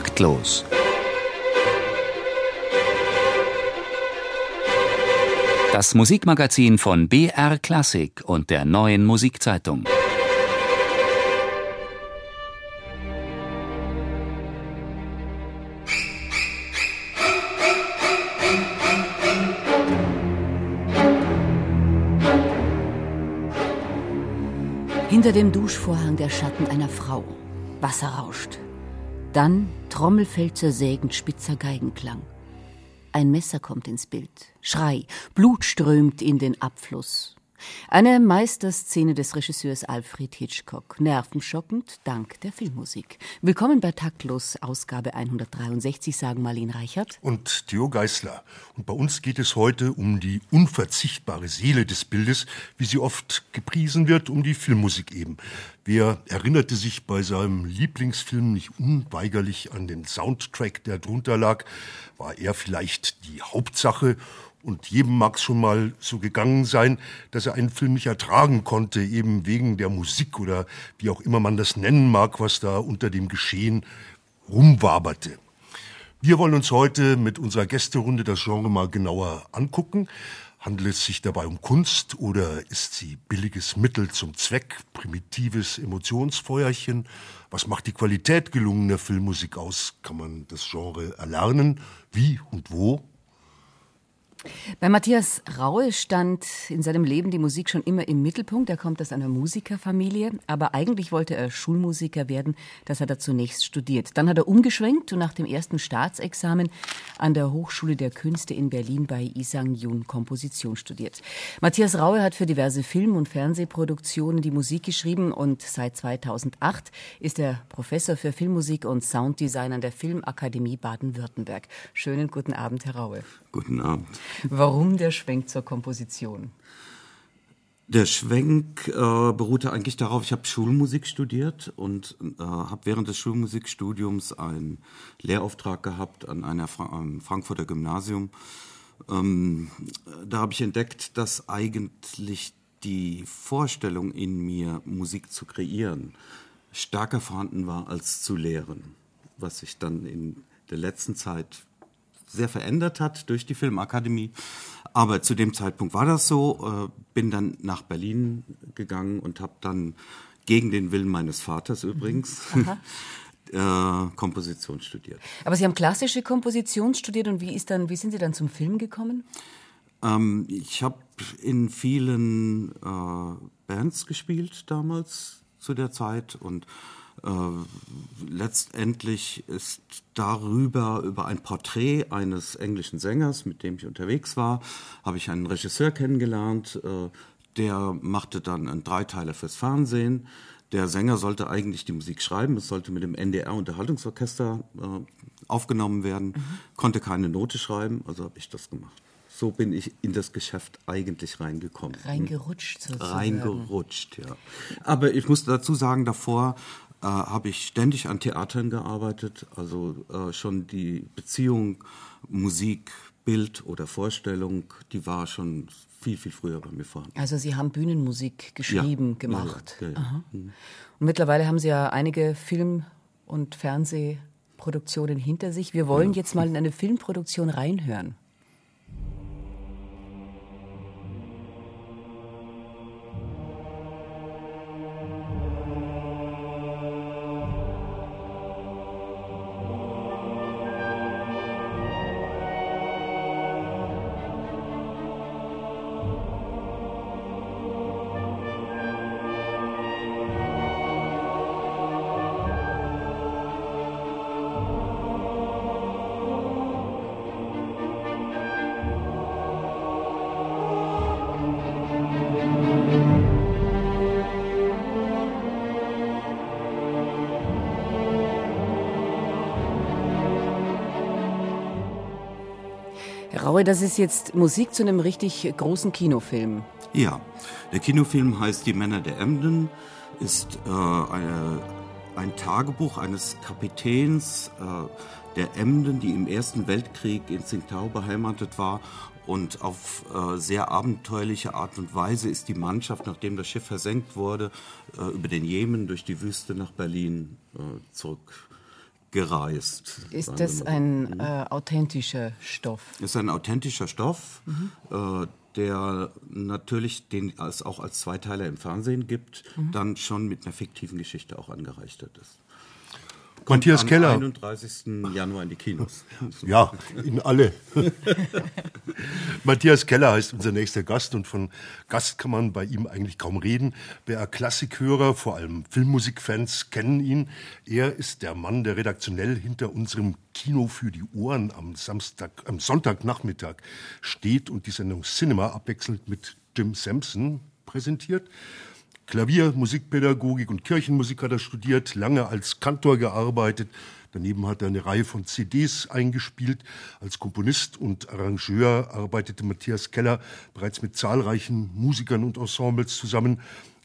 Taktlos. Das Musikmagazin von BR Klassik und der neuen Musikzeitung. Hinter dem Duschvorhang der Schatten einer Frau. Wasser rauscht. Dann Trommelfell zersägend spitzer Geigenklang. Ein Messer kommt ins Bild. Schrei. Blut strömt in den Abfluss. Eine Meisterszene des Regisseurs Alfred Hitchcock. Nervenschockend dank der Filmmusik. Willkommen bei Taktlos, Ausgabe 163, sagen Marlene Reichert. Und Theo Geißler. Und bei uns geht es heute um die unverzichtbare Seele des Bildes, wie sie oft gepriesen wird, um die Filmmusik eben. Wer erinnerte sich bei seinem Lieblingsfilm nicht unweigerlich an den Soundtrack, der drunter lag? War er vielleicht die Hauptsache und jedem mag es schon mal so gegangen sein, dass er einen Film nicht ertragen konnte, eben wegen der Musik oder wie auch immer man das nennen mag, was da unter dem Geschehen rumwaberte. Wir wollen uns heute mit unserer Gästerunde das Genre mal genauer angucken. Handelt es sich dabei um Kunst oder ist sie billiges Mittel zum Zweck, primitives Emotionsfeuerchen? Was macht die Qualität gelungener Filmmusik aus? Kann man das Genre erlernen? Wie und wo? Bei Matthias Raue stand in seinem Leben die Musik schon immer im Mittelpunkt. Er kommt aus einer Musikerfamilie, aber eigentlich wollte er Schulmusiker werden. Das hat er zunächst studiert. Dann hat er umgeschwenkt und nach dem ersten Staatsexamen an der Hochschule der Künste in Berlin bei Isang Yun Komposition studiert. Matthias Raue hat für diverse Film- und Fernsehproduktionen die Musik geschrieben und seit 2008 ist er Professor für Filmmusik und Sounddesign an der Filmakademie Baden-Württemberg. Schönen guten Abend, Herr Raue. Guten Abend. Warum der Schwenk zur Komposition? Der Schwenk äh, beruhte eigentlich darauf, ich habe Schulmusik studiert und äh, habe während des Schulmusikstudiums einen Lehrauftrag gehabt an einer Fra einem Frankfurter Gymnasium. Ähm, da habe ich entdeckt, dass eigentlich die Vorstellung in mir, Musik zu kreieren, stärker vorhanden war als zu lehren, was sich dann in der letzten Zeit sehr verändert hat durch die Filmakademie. Aber zu dem Zeitpunkt war das so. Äh, bin dann nach Berlin gegangen und habe dann gegen den Willen meines Vaters übrigens äh, Komposition studiert. Aber Sie haben klassische Komposition studiert und wie ist dann, wie sind Sie dann zum Film gekommen? Ähm, ich habe in vielen äh, Bands gespielt damals zu der Zeit und letztendlich ist darüber, über ein Porträt eines englischen Sängers, mit dem ich unterwegs war, habe ich einen Regisseur kennengelernt, äh, der machte dann einen Dreiteiler fürs Fernsehen. Der Sänger sollte eigentlich die Musik schreiben, es sollte mit dem NDR Unterhaltungsorchester äh, aufgenommen werden, mhm. konnte keine Note schreiben, also habe ich das gemacht so bin ich in das Geschäft eigentlich reingekommen. Reingerutscht sozusagen. Reingerutscht, ja. Aber ich muss dazu sagen, davor äh, habe ich ständig an Theatern gearbeitet, also äh, schon die Beziehung Musik, Bild oder Vorstellung, die war schon viel, viel früher bei mir vorhanden. Also Sie haben Bühnenmusik geschrieben, ja, gemacht. Ja, ja, mhm. Und mittlerweile haben Sie ja einige Film- und Fernsehproduktionen hinter sich. Wir wollen jetzt mal in eine Filmproduktion reinhören. Raue, das ist jetzt Musik zu einem richtig großen Kinofilm. Ja, der Kinofilm heißt Die Männer der Emden, ist äh, eine, ein Tagebuch eines Kapitäns äh, der Emden, die im Ersten Weltkrieg in Tsingtao beheimatet war. Und auf äh, sehr abenteuerliche Art und Weise ist die Mannschaft, nachdem das Schiff versenkt wurde, äh, über den Jemen durch die Wüste nach Berlin äh, zurück gereist. Ist das ein äh, authentischer Stoff? Ist ein authentischer Stoff, mhm. äh, der natürlich, den es auch als Zweiteiler im Fernsehen gibt, mhm. dann schon mit einer fiktiven Geschichte auch angereichert ist. Matthias am Keller. 31. Januar in die Kinos. Ja, in alle. Matthias Keller heißt unser nächster Gast und von Gast kann man bei ihm eigentlich kaum reden. Wer Klassikhörer, vor allem Filmmusikfans, kennen ihn. Er ist der Mann, der redaktionell hinter unserem Kino für die Ohren am Samstag, am Sonntagnachmittag steht und die Sendung Cinema abwechselnd mit Jim Sampson präsentiert. Klavier, Musikpädagogik und Kirchenmusik hat er studiert, lange als Kantor gearbeitet. Daneben hat er eine Reihe von CDs eingespielt. Als Komponist und Arrangeur arbeitete Matthias Keller bereits mit zahlreichen Musikern und Ensembles zusammen.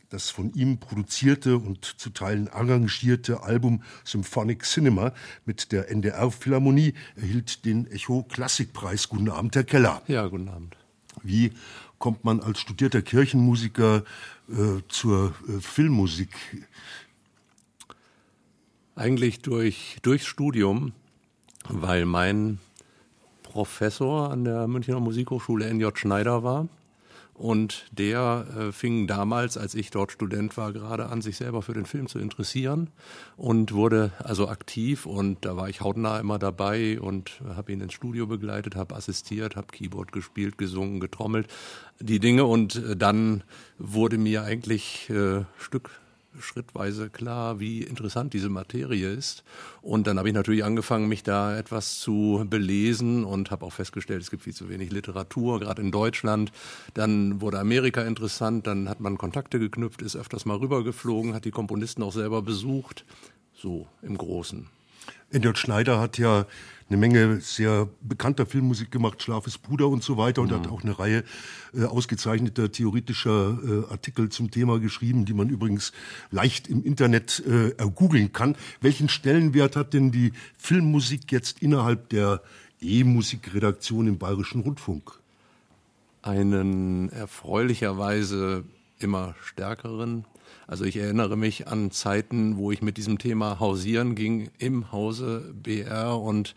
Das von ihm produzierte und zu Teilen arrangierte Album Symphonic Cinema mit der NDR Philharmonie erhielt den Echo Klassikpreis. Guten Abend, Herr Keller. Ja, guten Abend. Wie kommt man als studierter Kirchenmusiker äh, zur äh, Filmmusik? Eigentlich durch, durchs Studium, weil mein Professor an der Münchner Musikhochschule NJ Schneider war und der äh, fing damals, als ich dort Student war, gerade an, sich selber für den Film zu interessieren und wurde also aktiv. Und da war ich hautnah immer dabei und habe ihn ins Studio begleitet, habe assistiert, habe Keyboard gespielt, gesungen, getrommelt, die Dinge. Und äh, dann wurde mir eigentlich äh, Stück schrittweise klar, wie interessant diese Materie ist. Und dann habe ich natürlich angefangen, mich da etwas zu belesen und habe auch festgestellt, es gibt viel zu wenig Literatur, gerade in Deutschland. Dann wurde Amerika interessant, dann hat man Kontakte geknüpft, ist öfters mal rübergeflogen, hat die Komponisten auch selber besucht. So im Großen. Edward Schneider hat ja eine Menge sehr bekannter Filmmusik gemacht, Schlafes Bruder und so weiter und mhm. hat auch eine Reihe äh, ausgezeichneter theoretischer äh, Artikel zum Thema geschrieben, die man übrigens leicht im Internet äh, ergoogeln kann. Welchen Stellenwert hat denn die Filmmusik jetzt innerhalb der E-Musikredaktion im Bayerischen Rundfunk? Einen erfreulicherweise immer stärkeren also ich erinnere mich an Zeiten, wo ich mit diesem Thema hausieren ging im Hause BR und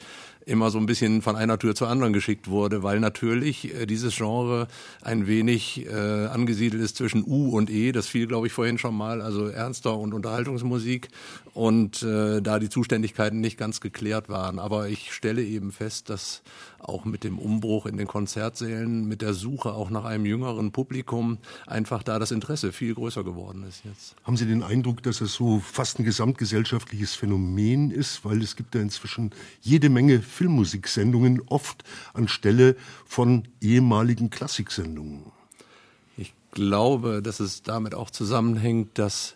immer so ein bisschen von einer Tür zur anderen geschickt wurde, weil natürlich äh, dieses Genre ein wenig äh, angesiedelt ist zwischen U und E. Das fiel, glaube ich, vorhin schon mal, also ernster und Unterhaltungsmusik und äh, da die Zuständigkeiten nicht ganz geklärt waren. Aber ich stelle eben fest, dass auch mit dem Umbruch in den Konzertsälen, mit der Suche auch nach einem jüngeren Publikum einfach da das Interesse viel größer geworden ist jetzt. Haben Sie den Eindruck, dass es so fast ein gesamtgesellschaftliches Phänomen ist, weil es gibt ja inzwischen jede Menge Filmmusiksendungen, oft anstelle von ehemaligen Klassiksendungen? Ich glaube, dass es damit auch zusammenhängt, dass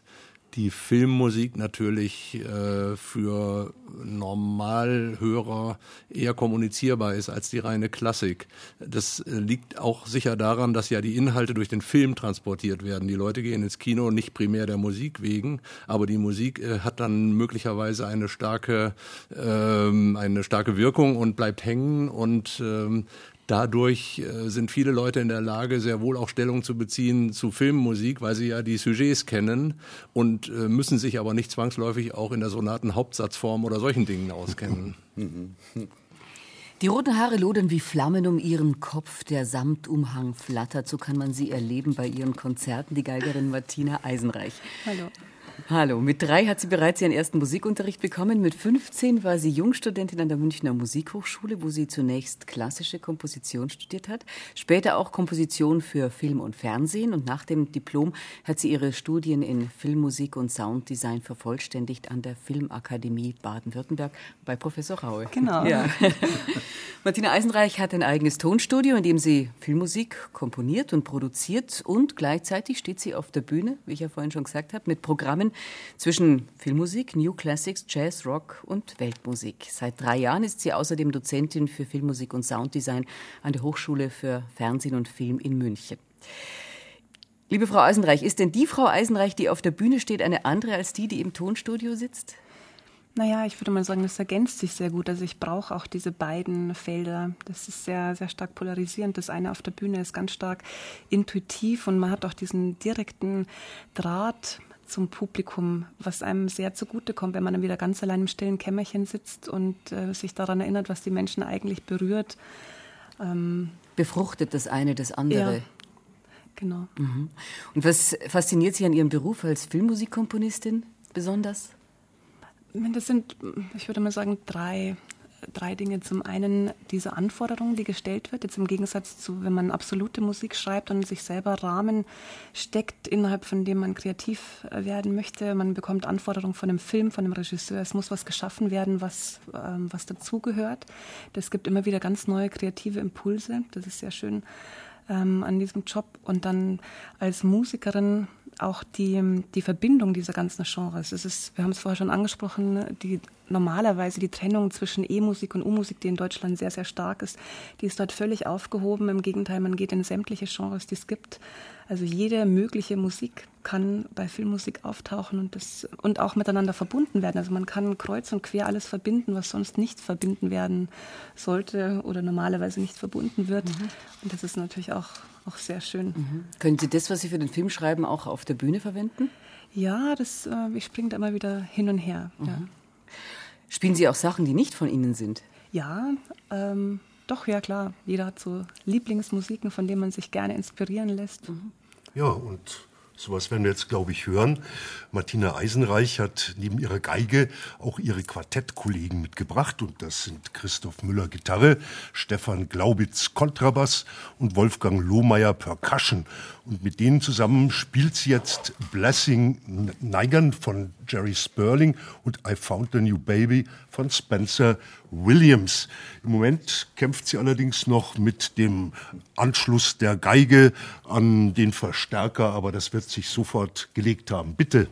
die Filmmusik natürlich äh, für Normalhörer eher kommunizierbar ist als die reine Klassik. Das äh, liegt auch sicher daran, dass ja die Inhalte durch den Film transportiert werden. Die Leute gehen ins Kino nicht primär der Musik wegen, aber die Musik äh, hat dann möglicherweise eine starke, ähm, eine starke Wirkung und bleibt hängen und ähm, Dadurch äh, sind viele Leute in der Lage, sehr wohl auch Stellung zu beziehen zu Filmmusik, weil sie ja die Sujets kennen und äh, müssen sich aber nicht zwangsläufig auch in der Sonaten-Hauptsatzform oder solchen Dingen auskennen. Die roten Haare lodern wie Flammen um ihren Kopf, der Samtumhang flattert, so kann man sie erleben bei ihren Konzerten, die Geigerin Martina Eisenreich. Hallo. Hallo, mit drei hat sie bereits ihren ersten Musikunterricht bekommen. Mit 15 war sie Jungstudentin an der Münchner Musikhochschule, wo sie zunächst klassische Komposition studiert hat, später auch Komposition für Film und Fernsehen. Und nach dem Diplom hat sie ihre Studien in Filmmusik und Sounddesign vervollständigt an der Filmakademie Baden-Württemberg bei Professor Raue. Genau. Ja. Martina Eisenreich hat ein eigenes Tonstudio, in dem sie Filmmusik komponiert und produziert und gleichzeitig steht sie auf der Bühne, wie ich ja vorhin schon gesagt habe, mit Programmen zwischen Filmmusik, New Classics, Jazz, Rock und Weltmusik. Seit drei Jahren ist sie außerdem Dozentin für Filmmusik und Sounddesign an der Hochschule für Fernsehen und Film in München. Liebe Frau Eisenreich, ist denn die Frau Eisenreich, die auf der Bühne steht, eine andere als die, die im Tonstudio sitzt? Naja, ich würde mal sagen, das ergänzt sich sehr gut. Also ich brauche auch diese beiden Felder. Das ist sehr, sehr stark polarisierend. Das eine auf der Bühne ist ganz stark intuitiv und man hat auch diesen direkten Draht zum Publikum, was einem sehr zugutekommt, wenn man dann wieder ganz allein im stillen Kämmerchen sitzt und äh, sich daran erinnert, was die Menschen eigentlich berührt. Ähm, Befruchtet das eine das andere. Ja, genau. Mhm. Und was fasziniert Sie an Ihrem Beruf als Filmmusikkomponistin besonders? Das sind, ich würde mal sagen, drei drei Dinge. Zum einen diese Anforderung, die gestellt wird, jetzt im Gegensatz zu, wenn man absolute Musik schreibt und sich selber Rahmen steckt, innerhalb von dem man kreativ werden möchte. Man bekommt Anforderungen von dem Film, von dem Regisseur. Es muss was geschaffen werden, was, ähm, was dazugehört. Das gibt immer wieder ganz neue kreative Impulse. Das ist sehr schön ähm, an diesem Job. Und dann als Musikerin auch die, die Verbindung dieser ganzen Genres. Es ist, wir haben es vorher schon angesprochen, die normalerweise die Trennung zwischen E-Musik und U-Musik, die in Deutschland sehr, sehr stark ist, die ist dort völlig aufgehoben. Im Gegenteil, man geht in sämtliche Genres, die es gibt. Also jede mögliche Musik kann bei Filmmusik auftauchen und, das, und auch miteinander verbunden werden. Also man kann kreuz und quer alles verbinden, was sonst nicht verbinden werden sollte oder normalerweise nicht verbunden wird. Mhm. Und das ist natürlich auch, auch sehr schön. Mhm. Können Sie das, was Sie für den Film schreiben, auch auf der Bühne verwenden? Ja, das, äh, ich springe da immer wieder hin und her. Mhm. Ja. Spielen Sie auch Sachen, die nicht von Ihnen sind? Ja, ähm, doch, ja klar. Jeder hat so Lieblingsmusiken, von denen man sich gerne inspirieren lässt. Mhm. Ja, und Sowas werden wir jetzt, glaube ich, hören. Martina Eisenreich hat neben ihrer Geige auch ihre Quartettkollegen mitgebracht. Und das sind Christoph Müller Gitarre, Stefan Glaubitz Kontrabass und Wolfgang Lohmeier Percussion. Und mit denen zusammen spielt sie jetzt Blessing Neigern von Jerry Sperling und I Found the New Baby von Spencer Williams. Im Moment kämpft sie allerdings noch mit dem Anschluss der Geige an den Verstärker, aber das wird sich sofort gelegt haben. Bitte.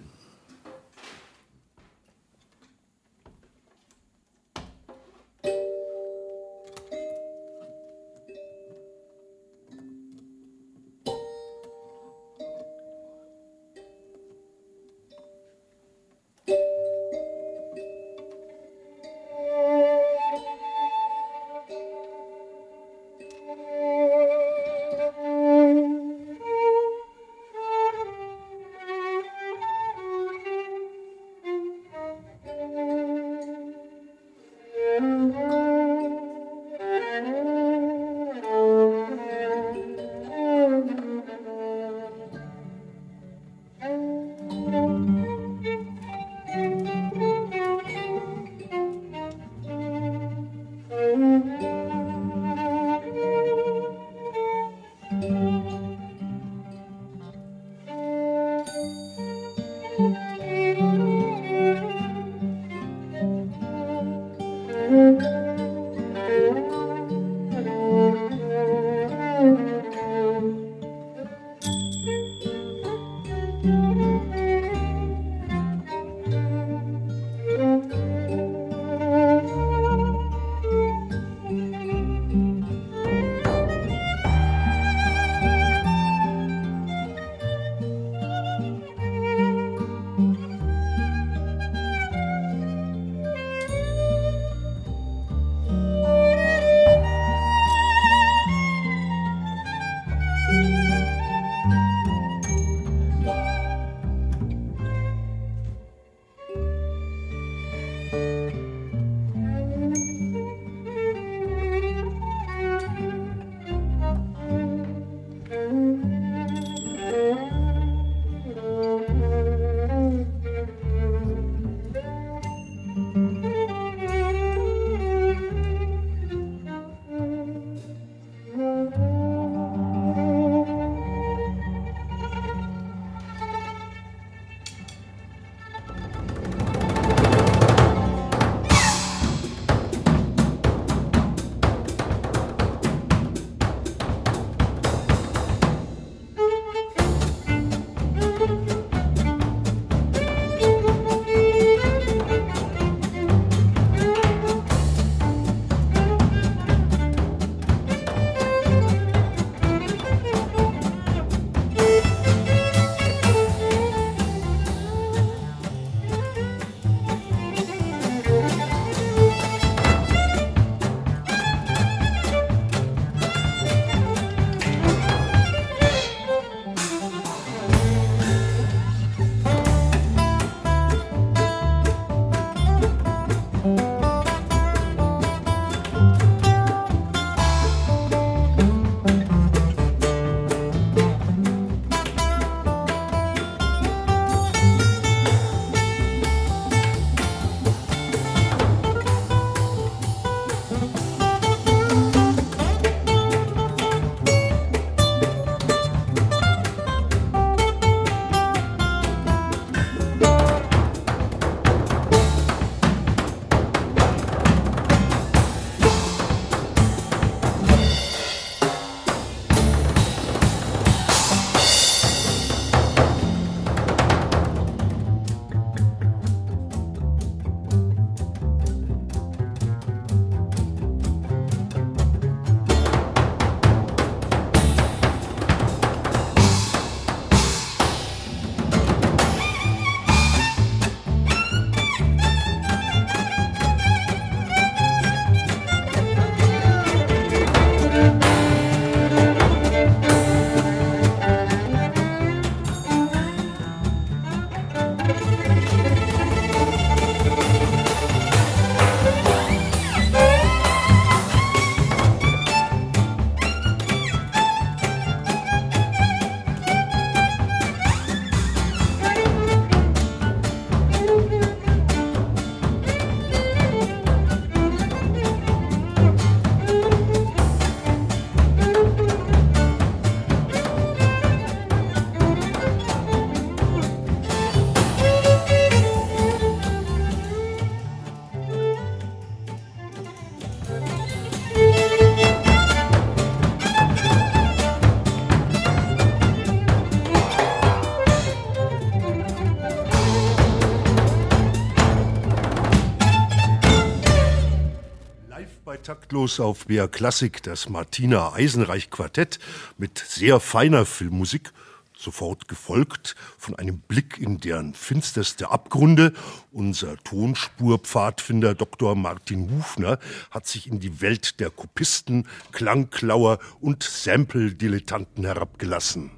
Taktlos auf BR Klassik das Martina Eisenreich Quartett mit sehr feiner Filmmusik, sofort gefolgt von einem Blick in deren finsterste Abgründe. Unser Tonspurpfadfinder Dr. Martin Hufner hat sich in die Welt der Kopisten, Klangklauer und Sample-Dilettanten herabgelassen.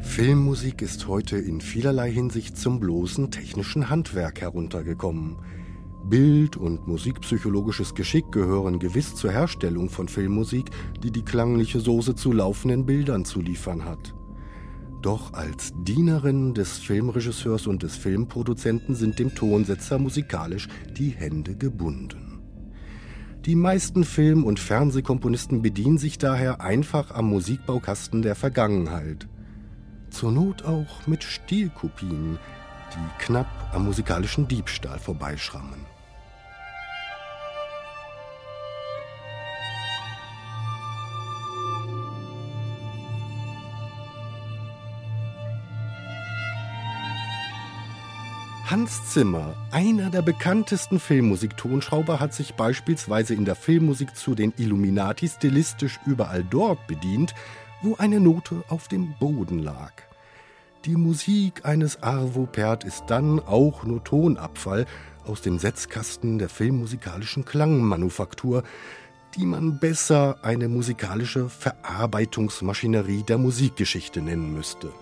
Filmmusik ist heute in vielerlei Hinsicht zum bloßen technischen Handwerk heruntergekommen. Bild- und musikpsychologisches Geschick gehören gewiss zur Herstellung von Filmmusik, die die klangliche Soße zu laufenden Bildern zu liefern hat. Doch als Dienerin des Filmregisseurs und des Filmproduzenten sind dem Tonsetzer musikalisch die Hände gebunden. Die meisten Film- und Fernsehkomponisten bedienen sich daher einfach am Musikbaukasten der Vergangenheit – zur Not auch mit Stilkopien, die knapp am musikalischen Diebstahl vorbeischrammen. Hans Zimmer, einer der bekanntesten Filmmusiktonschrauber, hat sich beispielsweise in der Filmmusik zu den Illuminati stilistisch überall dort bedient, wo eine Note auf dem Boden lag. Die Musik eines Arvo Pärt ist dann auch nur Tonabfall aus dem Setzkasten der filmmusikalischen Klangmanufaktur, die man besser eine musikalische Verarbeitungsmaschinerie der Musikgeschichte nennen müsste.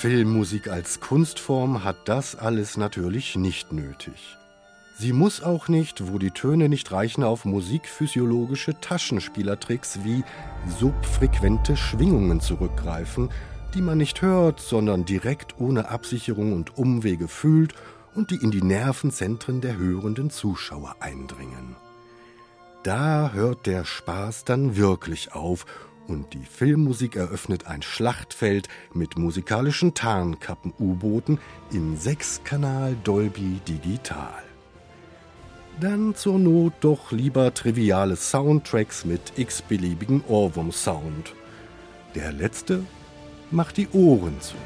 Filmmusik als Kunstform hat das alles natürlich nicht nötig. Sie muss auch nicht, wo die Töne nicht reichen, auf musikphysiologische Taschenspielertricks wie subfrequente Schwingungen zurückgreifen, die man nicht hört, sondern direkt ohne Absicherung und Umwege fühlt und die in die Nervenzentren der hörenden Zuschauer eindringen. Da hört der Spaß dann wirklich auf und die Filmmusik eröffnet ein Schlachtfeld mit musikalischen Tarnkappen-U-Booten im Sechskanal Dolby Digital. Dann zur Not doch lieber triviale Soundtracks mit x-beliebigen Ohrwurm-Sound. Der letzte macht die Ohren zu.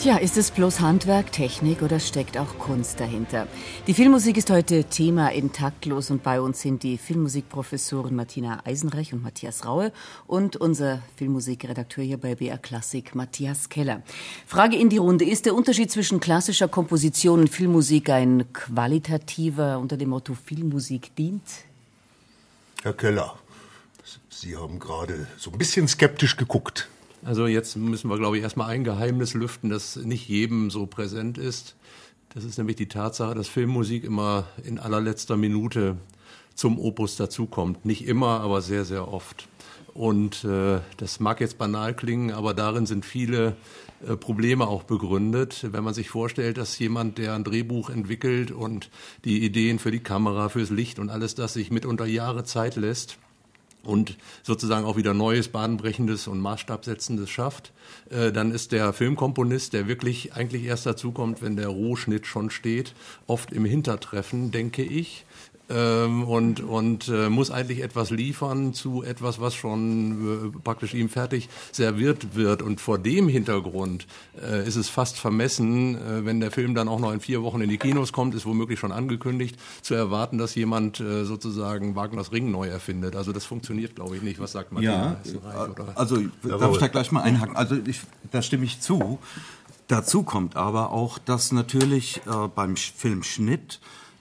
Tja, ist es bloß Handwerk, Technik oder steckt auch Kunst dahinter? Die Filmmusik ist heute Thema in Taktlos und bei uns sind die Filmmusikprofessoren Martina Eisenreich und Matthias Raue und unser Filmmusikredakteur hier bei BR Klassik, Matthias Keller. Frage in die Runde. Ist der Unterschied zwischen klassischer Komposition und Filmmusik ein qualitativer unter dem Motto Filmmusik dient? Herr Keller, Sie haben gerade so ein bisschen skeptisch geguckt. Also jetzt müssen wir, glaube ich, erstmal ein Geheimnis lüften, das nicht jedem so präsent ist. Das ist nämlich die Tatsache, dass Filmmusik immer in allerletzter Minute zum Opus dazukommt. Nicht immer, aber sehr, sehr oft. Und äh, das mag jetzt banal klingen, aber darin sind viele äh, Probleme auch begründet. Wenn man sich vorstellt, dass jemand, der ein Drehbuch entwickelt und die Ideen für die Kamera, fürs Licht und alles das sich mitunter Jahre Zeit lässt, und sozusagen auch wieder Neues, Bahnbrechendes und Maßstabsetzendes schafft, äh, dann ist der Filmkomponist, der wirklich eigentlich erst dazukommt, wenn der Rohschnitt schon steht, oft im Hintertreffen, denke ich ähm, und, und äh, muss eigentlich etwas liefern zu etwas, was schon äh, praktisch ihm fertig serviert wird. Und vor dem Hintergrund äh, ist es fast vermessen, äh, wenn der Film dann auch noch in vier Wochen in die Kinos kommt, ist womöglich schon angekündigt, zu erwarten, dass jemand äh, sozusagen Wagners Ring neu erfindet. Also das funktioniert, glaube ich, nicht. Was sagt man? Ja, also darf ich da gleich mal einhaken? Also ich, da stimme ich zu. Dazu kommt aber auch, dass natürlich äh, beim Filmschnitt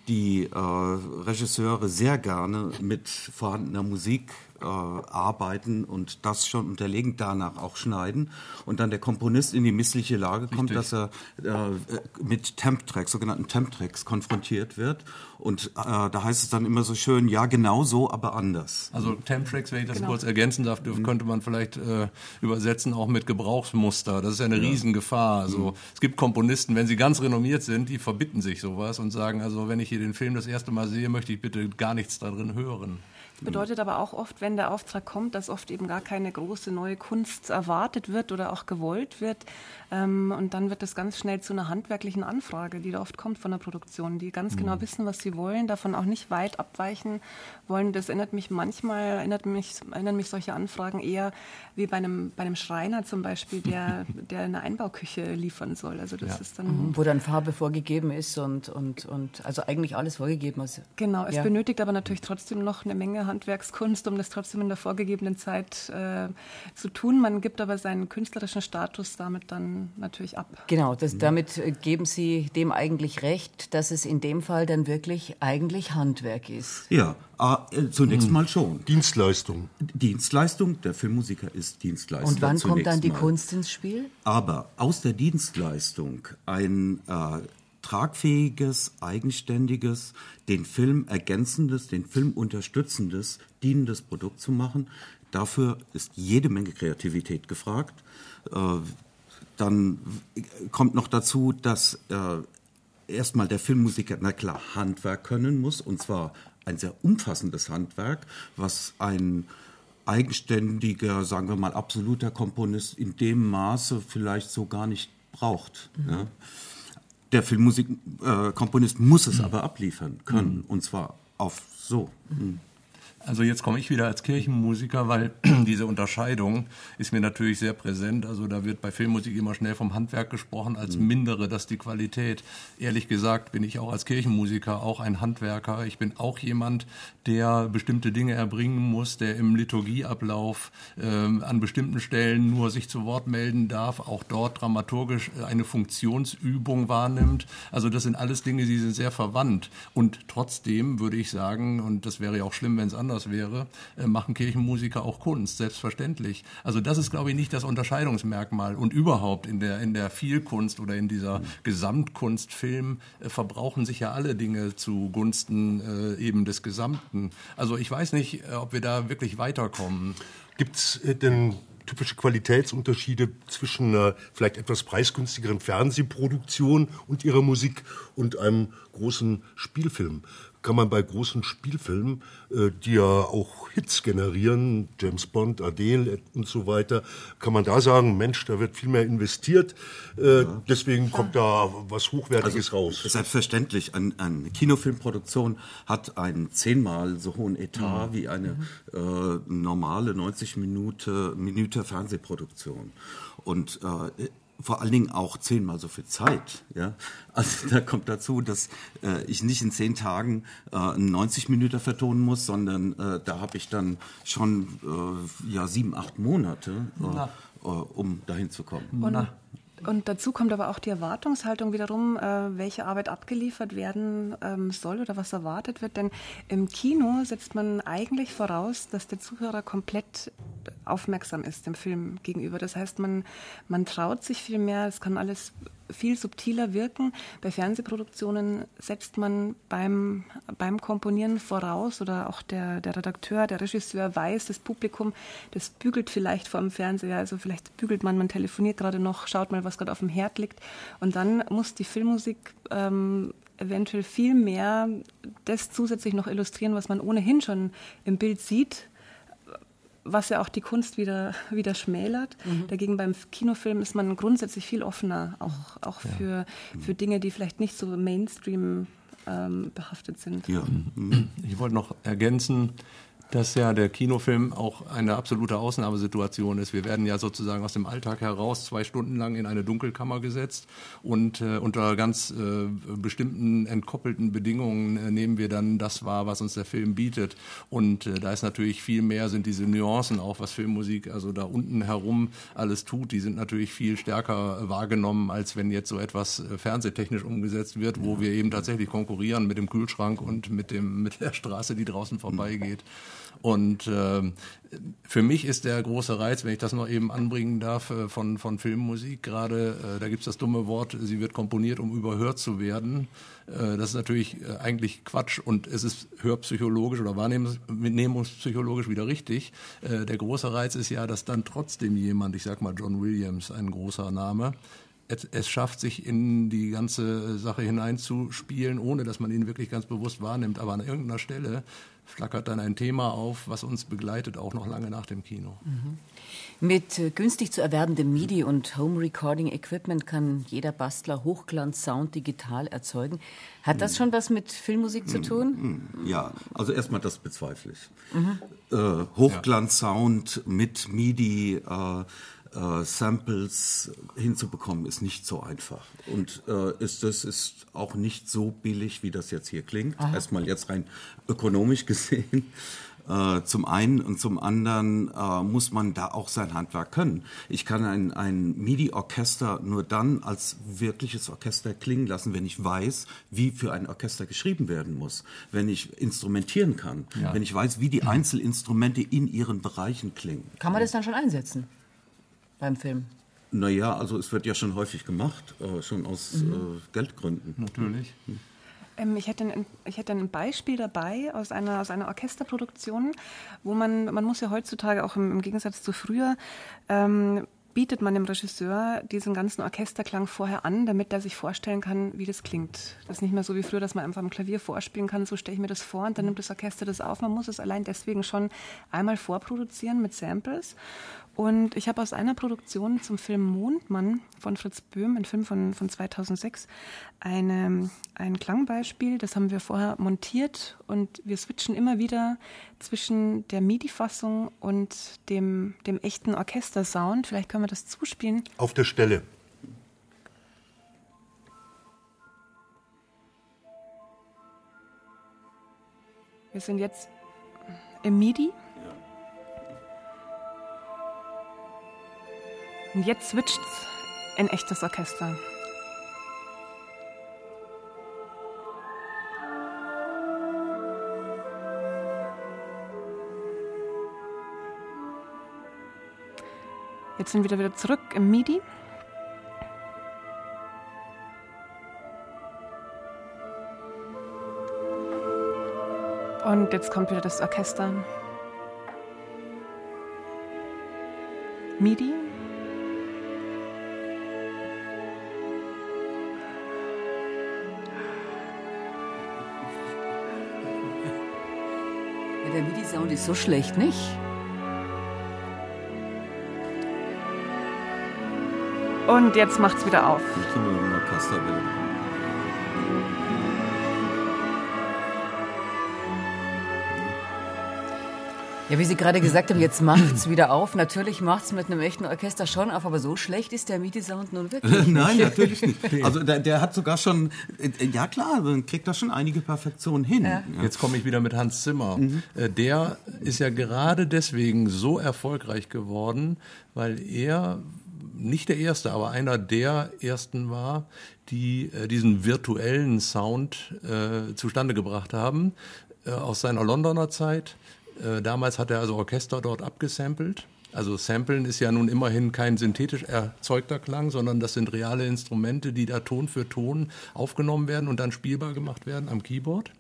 die äh, Regisseure sehr gerne mit vorhandener Musik äh, arbeiten und das schon unterlegen, danach auch schneiden und dann der Komponist in die missliche Lage kommt, Richtig. dass er äh, mit Temp-Tracks, sogenannten Temp-Tracks konfrontiert wird und äh, da heißt es dann immer so schön, ja genau so, aber anders. Also Temp-Tracks, wenn ich das genau. kurz ergänzen darf, mhm. könnte man vielleicht äh, übersetzen auch mit Gebrauchsmuster. Das ist ja eine ja. Riesengefahr. Also mhm. es gibt Komponisten, wenn sie ganz renommiert sind, die verbitten sich sowas und sagen, also wenn ich hier den Film das erste Mal sehe, möchte ich bitte gar nichts darin hören. Das bedeutet aber auch oft, wenn der Auftrag kommt, dass oft eben gar keine große neue Kunst erwartet wird oder auch gewollt wird. Ähm, und dann wird das ganz schnell zu einer handwerklichen Anfrage, die da oft kommt von der Produktion, die ganz genau mhm. wissen, was sie wollen, davon auch nicht weit abweichen wollen. Das erinnert mich manchmal, erinnert mich, erinnern mich solche Anfragen eher wie bei einem, bei einem Schreiner zum Beispiel, der, der eine Einbauküche liefern soll. Also das ja. ist dann. Mhm, wo dann Farbe vorgegeben ist und, und, und also eigentlich alles vorgegeben ist. Genau, es ja. benötigt aber natürlich trotzdem noch eine Menge Handwerkskunst, um das trotzdem in der vorgegebenen Zeit äh, zu tun. Man gibt aber seinen künstlerischen Status damit dann natürlich ab. Genau, das, mhm. damit äh, geben Sie dem eigentlich recht, dass es in dem Fall dann wirklich eigentlich Handwerk ist. Ja, äh, zunächst mhm. mal schon. Dienstleistung. Dienstleistung, der Filmmusiker ist Dienstleister. Und wann kommt dann die mal. Kunst ins Spiel? Aber aus der Dienstleistung ein äh, tragfähiges, eigenständiges, den Film ergänzendes, den Film unterstützendes, dienendes Produkt zu machen. Dafür ist jede Menge Kreativität gefragt. Äh, dann kommt noch dazu, dass äh, erstmal der Filmmusiker, na klar, Handwerk können muss, und zwar ein sehr umfassendes Handwerk, was ein eigenständiger, sagen wir mal, absoluter Komponist in dem Maße vielleicht so gar nicht braucht. Mhm. Ja der Filmmusikkomponist äh, muss es mhm. aber abliefern können. Mhm. Und zwar auf so. Mhm. Also jetzt komme ich wieder als Kirchenmusiker, weil diese Unterscheidung ist mir natürlich sehr präsent. Also da wird bei Filmmusik immer schnell vom Handwerk gesprochen, als mhm. mindere das die Qualität. Ehrlich gesagt bin ich auch als Kirchenmusiker auch ein Handwerker. Ich bin auch jemand, der bestimmte Dinge erbringen muss, der im Liturgieablauf äh, an bestimmten Stellen nur sich zu Wort melden darf, auch dort dramaturgisch eine Funktionsübung wahrnimmt. Also das sind alles Dinge, die sind sehr verwandt. Und trotzdem würde ich sagen, und das wäre ja auch schlimm, wenn es anders anders wäre, äh, machen Kirchenmusiker auch Kunst, selbstverständlich. Also das ist, glaube ich, nicht das Unterscheidungsmerkmal. Und überhaupt in der, in der Vielkunst oder in dieser Gesamtkunstfilm äh, verbrauchen sich ja alle Dinge zugunsten äh, eben des Gesamten. Also ich weiß nicht, äh, ob wir da wirklich weiterkommen. Gibt es äh, denn typische Qualitätsunterschiede zwischen einer vielleicht etwas preisgünstigeren Fernsehproduktion und ihrer Musik und einem großen Spielfilm kann man bei großen Spielfilmen, äh, die ja auch Hits generieren, James Bond, Adele und so weiter, kann man da sagen, Mensch, da wird viel mehr investiert, äh, ja. deswegen kommt da was Hochwertiges also, raus. Selbstverständlich, eine ein Kinofilmproduktion hat einen zehnmal so hohen Etat mhm. wie eine mhm. äh, normale 90 Minute, Minute Fernsehproduktion. Und äh, vor allen Dingen auch zehnmal so viel Zeit. Ja? Also da kommt dazu, dass äh, ich nicht in zehn Tagen äh, einen 90 Minuten vertonen muss, sondern äh, da habe ich dann schon äh, ja sieben, acht Monate, äh, äh, um dahin zu kommen. Und, und dazu kommt aber auch die Erwartungshaltung wiederum, äh, welche Arbeit abgeliefert werden ähm, soll oder was erwartet wird. Denn im Kino setzt man eigentlich voraus, dass der Zuhörer komplett aufmerksam ist dem Film gegenüber. Das heißt, man, man traut sich viel mehr, es kann alles viel subtiler wirken. Bei Fernsehproduktionen setzt man beim, beim Komponieren voraus oder auch der, der Redakteur, der Regisseur weiß, das Publikum, das bügelt vielleicht vor dem Fernseher, also vielleicht bügelt man, man telefoniert gerade noch, schaut mal, was gerade auf dem Herd liegt. Und dann muss die Filmmusik ähm, eventuell viel mehr das zusätzlich noch illustrieren, was man ohnehin schon im Bild sieht was ja auch die Kunst wieder, wieder schmälert. Mhm. Dagegen beim Kinofilm ist man grundsätzlich viel offener, auch, auch ja. für, für Dinge, die vielleicht nicht so Mainstream ähm, behaftet sind. Ja. Ich wollte noch ergänzen, dass ja der Kinofilm auch eine absolute Ausnahmesituation ist. Wir werden ja sozusagen aus dem Alltag heraus zwei Stunden lang in eine Dunkelkammer gesetzt und äh, unter ganz äh, bestimmten entkoppelten Bedingungen äh, nehmen wir dann das wahr, was uns der Film bietet. Und äh, da ist natürlich viel mehr, sind diese Nuancen auch, was Filmmusik also da unten herum alles tut, die sind natürlich viel stärker wahrgenommen, als wenn jetzt so etwas äh, fernsehtechnisch umgesetzt wird, wo wir eben tatsächlich konkurrieren mit dem Kühlschrank und mit, dem, mit der Straße, die draußen vorbeigeht. Mhm. Und äh, für mich ist der große Reiz, wenn ich das noch eben anbringen darf, äh, von, von Filmmusik gerade, äh, da gibt's das dumme Wort, sie wird komponiert, um überhört zu werden. Äh, das ist natürlich eigentlich Quatsch und es ist hörpsychologisch oder wahrnehmungspsychologisch wieder richtig. Der große Reiz ist ja, dass dann trotzdem jemand, ich sag mal John Williams, ein großer Name, es schafft, sich in die ganze Sache hineinzuspielen, ohne dass man ihn wirklich ganz bewusst wahrnimmt. Aber an irgendeiner Stelle flackert dann ein Thema auf, was uns begleitet, auch noch lange nach dem Kino. Mhm. Mit äh, günstig zu erwerbendem MIDI und Home Recording Equipment kann jeder Bastler Hochglanz-Sound digital erzeugen. Hat das schon was mit Filmmusik zu tun? Ja, also erstmal das bezweifle ich. Mhm. Äh, Hochglanz-Sound mit MIDI. Äh, äh, Samples hinzubekommen, ist nicht so einfach. Und äh, ist das ist auch nicht so billig, wie das jetzt hier klingt. Aha. Erstmal jetzt rein ökonomisch gesehen. Äh, zum einen und zum anderen äh, muss man da auch sein Handwerk können. Ich kann ein, ein MIDI-Orchester nur dann als wirkliches Orchester klingen lassen, wenn ich weiß, wie für ein Orchester geschrieben werden muss, wenn ich instrumentieren kann, ja. wenn ich weiß, wie die Einzelinstrumente in ihren Bereichen klingen. Kann man das dann schon einsetzen? Beim Film? Naja, also es wird ja schon häufig gemacht, äh, schon aus mhm. äh, Geldgründen. Natürlich. Mhm. Ähm, ich, hätte ein, ich hätte ein Beispiel dabei aus einer, aus einer Orchesterproduktion, wo man, man muss ja heutzutage auch im, im Gegensatz zu früher, ähm, bietet man dem Regisseur diesen ganzen Orchesterklang vorher an, damit er sich vorstellen kann, wie das klingt. Das ist nicht mehr so wie früher, dass man einfach am Klavier vorspielen kann, so stelle ich mir das vor und dann nimmt das Orchester das auf. Man muss es allein deswegen schon einmal vorproduzieren mit Samples und ich habe aus einer Produktion zum Film Mondmann von Fritz Böhm, ein Film von, von 2006, eine, ein Klangbeispiel. Das haben wir vorher montiert und wir switchen immer wieder zwischen der MIDI-Fassung und dem, dem echten Orchestersound. Vielleicht können wir das zuspielen. Auf der Stelle. Wir sind jetzt im MIDI. Und jetzt switcht's in echtes Orchester. Jetzt sind wir wieder zurück im MIDI. Und jetzt kommt wieder das Orchester. MIDI. Der MIDI-Sound ist so schlecht, nicht? Und jetzt macht's wieder auf. Ich bin nur in der Ja, wie Sie gerade gesagt haben, jetzt macht's wieder auf. Natürlich macht's mit einem echten Orchester schon auf, aber so schlecht ist der MIDI-Sound nun wirklich nicht. Nein, natürlich nicht. Also der, der, hat sogar schon, äh, ja klar, dann kriegt da schon einige Perfektionen hin. Ja. Jetzt komme ich wieder mit Hans Zimmer. Mhm. Äh, der ist ja gerade deswegen so erfolgreich geworden, weil er nicht der erste, aber einer der ersten war, die äh, diesen virtuellen Sound äh, zustande gebracht haben äh, aus seiner Londoner Zeit damals hat er also Orchester dort abgesampelt. Also Samplen ist ja nun immerhin kein synthetisch erzeugter Klang, sondern das sind reale Instrumente, die da Ton für Ton aufgenommen werden und dann spielbar gemacht werden am Keyboard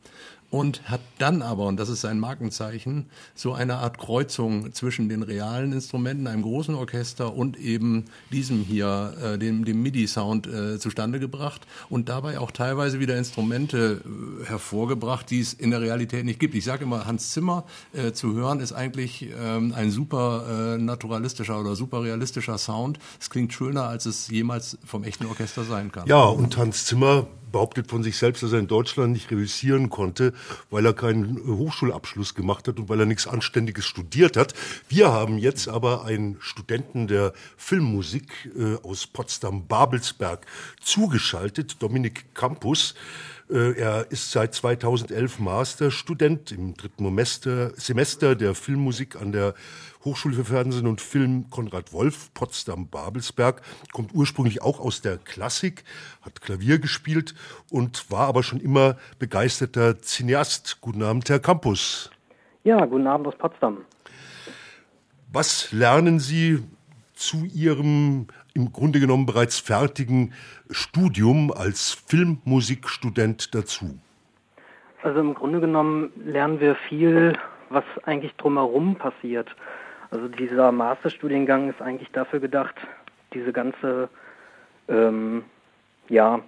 und hat dann aber, und das ist sein Markenzeichen, so eine Art Kreuzung zwischen den realen Instrumenten, einem großen Orchester und eben diesem hier, äh, dem, dem MIDI-Sound äh, zustande gebracht und dabei auch teilweise wieder Instrumente äh, hervorgebracht, die es in der Realität nicht gibt. Ich sage immer, Hans Zimmer äh, zu hören ist eigentlich ähm, ein super äh, naturalistischer oder super realistischer Sound. Es klingt schöner, als es jemals vom echten Orchester sein kann. Ja, und Hans Zimmer behauptet von sich selbst, dass er in Deutschland nicht reüssieren konnte, weil er keinen äh, Hochschulabschluss gemacht hat und weil er nichts Anständiges studiert hat. Wir haben jetzt aber einen Studenten der Filmmusik äh, aus Potsdam-Babelsberg zugeschaltet, Dominik Campus. Äh, er ist seit 2011 Masterstudent im dritten Semester der Filmmusik an der Hochschule für Fernsehen und Film Konrad Wolf, Potsdam-Babelsberg, kommt ursprünglich auch aus der Klassik, hat Klavier gespielt und war aber schon immer begeisterter Cineast. Guten Abend, Herr Campus. Ja, guten Abend aus Potsdam. Was lernen Sie zu Ihrem im Grunde genommen bereits fertigen Studium als Filmmusikstudent dazu? Also im Grunde genommen lernen wir viel, was eigentlich drumherum passiert. Also dieser Masterstudiengang ist eigentlich dafür gedacht, diese ganze, ähm, ja,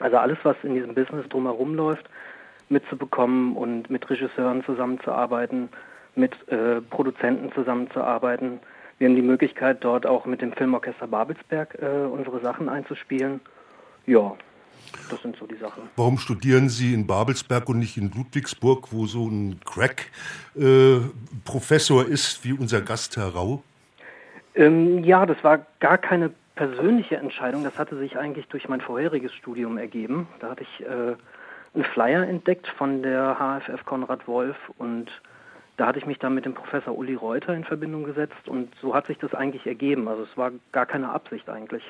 also alles, was in diesem Business drumherum läuft, mitzubekommen und mit Regisseuren zusammenzuarbeiten, mit äh, Produzenten zusammenzuarbeiten. Wir haben die Möglichkeit, dort auch mit dem Filmorchester Babelsberg äh, unsere Sachen einzuspielen. Ja, das sind so die Sachen. Warum studieren Sie in Babelsberg und nicht in Ludwigsburg, wo so ein Crack-Professor äh, ist wie unser Gast Herr Rau? Ähm, ja, das war gar keine persönliche Entscheidung. Das hatte sich eigentlich durch mein vorheriges Studium ergeben. Da hatte ich äh, einen Flyer entdeckt von der HFF Konrad Wolf und da hatte ich mich dann mit dem Professor Uli Reuter in Verbindung gesetzt und so hat sich das eigentlich ergeben. Also es war gar keine Absicht eigentlich.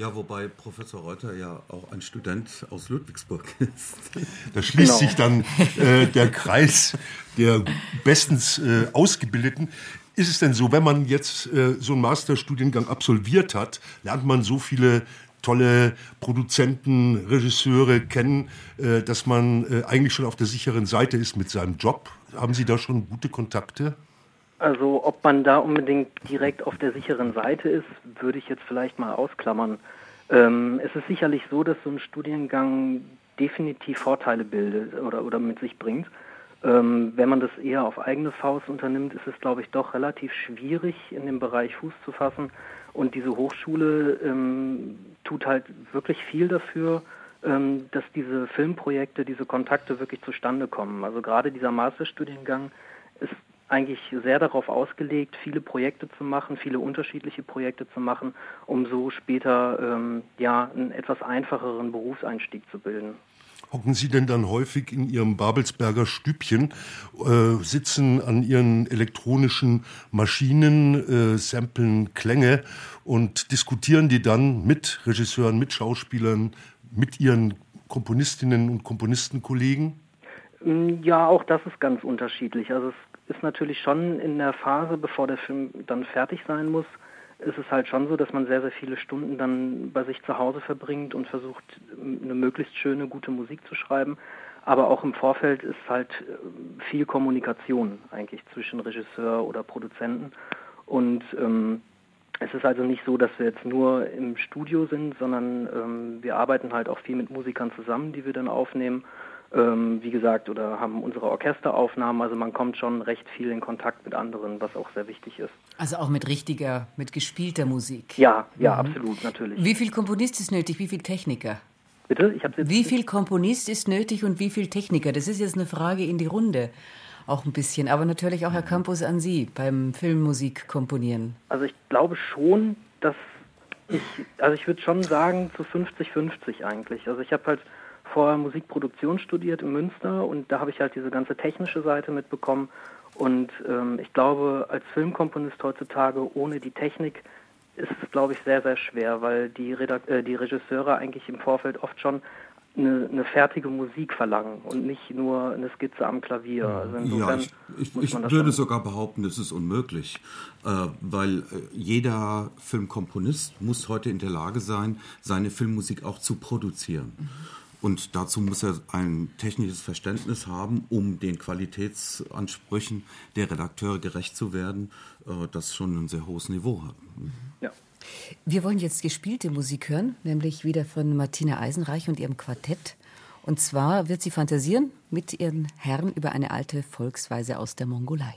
Ja, wobei Professor Reuter ja auch ein Student aus Ludwigsburg ist. Da schließt genau. sich dann äh, der Kreis der bestens äh, Ausgebildeten. Ist es denn so, wenn man jetzt äh, so einen Masterstudiengang absolviert hat, lernt man so viele tolle Produzenten, Regisseure kennen, äh, dass man äh, eigentlich schon auf der sicheren Seite ist mit seinem Job. Haben Sie da schon gute Kontakte? Also ob man da unbedingt direkt auf der sicheren Seite ist, würde ich jetzt vielleicht mal ausklammern. Ähm, es ist sicherlich so, dass so ein Studiengang definitiv Vorteile bildet oder, oder mit sich bringt. Ähm, wenn man das eher auf eigene Faust unternimmt, ist es, glaube ich, doch relativ schwierig, in dem Bereich Fuß zu fassen. Und diese Hochschule ähm, tut halt wirklich viel dafür, ähm, dass diese Filmprojekte, diese Kontakte wirklich zustande kommen. Also gerade dieser Masterstudiengang ist eigentlich sehr darauf ausgelegt, viele Projekte zu machen, viele unterschiedliche Projekte zu machen, um so später ähm, ja einen etwas einfacheren Berufseinstieg zu bilden. Hocken Sie denn dann häufig in Ihrem Babelsberger Stübchen, äh, sitzen an Ihren elektronischen Maschinen, äh, samplen Klänge und diskutieren die dann mit Regisseuren, mit Schauspielern, mit Ihren Komponistinnen und Komponistenkollegen? Mm, ja, auch das ist ganz unterschiedlich. Also es ist natürlich schon in der Phase, bevor der Film dann fertig sein muss, ist es halt schon so, dass man sehr, sehr viele Stunden dann bei sich zu Hause verbringt und versucht, eine möglichst schöne, gute Musik zu schreiben. Aber auch im Vorfeld ist halt äh, viel Kommunikation eigentlich zwischen Regisseur oder Produzenten. Und ähm, es ist also nicht so, dass wir jetzt nur im Studio sind, sondern ähm, wir arbeiten halt auch viel mit Musikern zusammen, die wir dann aufnehmen ähm, wie gesagt, oder haben unsere Orchesteraufnahmen. Also man kommt schon recht viel in Kontakt mit anderen, was auch sehr wichtig ist. Also auch mit richtiger, mit gespielter Musik. Ja, ja, mhm. absolut, natürlich. Wie viel Komponist ist nötig? Wie viel Techniker? Bitte? Ich jetzt wie viel Komponist ist nötig und wie viel Techniker? Das ist jetzt eine Frage in die Runde. Auch ein bisschen, aber natürlich auch Herr Campus an Sie beim Filmmusik komponieren. Also ich glaube schon, dass ich, also ich würde schon sagen zu 50-50 eigentlich. Also ich habe halt vorher Musikproduktion studiert in Münster und da habe ich halt diese ganze technische Seite mitbekommen. Und ähm, ich glaube, als Filmkomponist heutzutage ohne die Technik ist es, glaube ich, sehr, sehr schwer, weil die, Redak äh, die Regisseure eigentlich im Vorfeld oft schon eine, eine, fertige Musik verlangen und nicht nur eine Skizze am Klavier. Also ja, ich, ich, ich würde sogar behaupten, es ist unmöglich, äh, weil äh, jeder Filmkomponist muss heute in der Lage sein, seine Filmmusik auch zu produzieren. Mhm. Und dazu muss er ein technisches Verständnis haben, um den Qualitätsansprüchen der Redakteure gerecht zu werden, äh, das schon ein sehr hohes Niveau hat. Ja. Wir wollen jetzt gespielte Musik hören, nämlich wieder von Martina Eisenreich und ihrem Quartett. Und zwar wird sie fantasieren mit ihren Herren über eine alte Volksweise aus der Mongolei.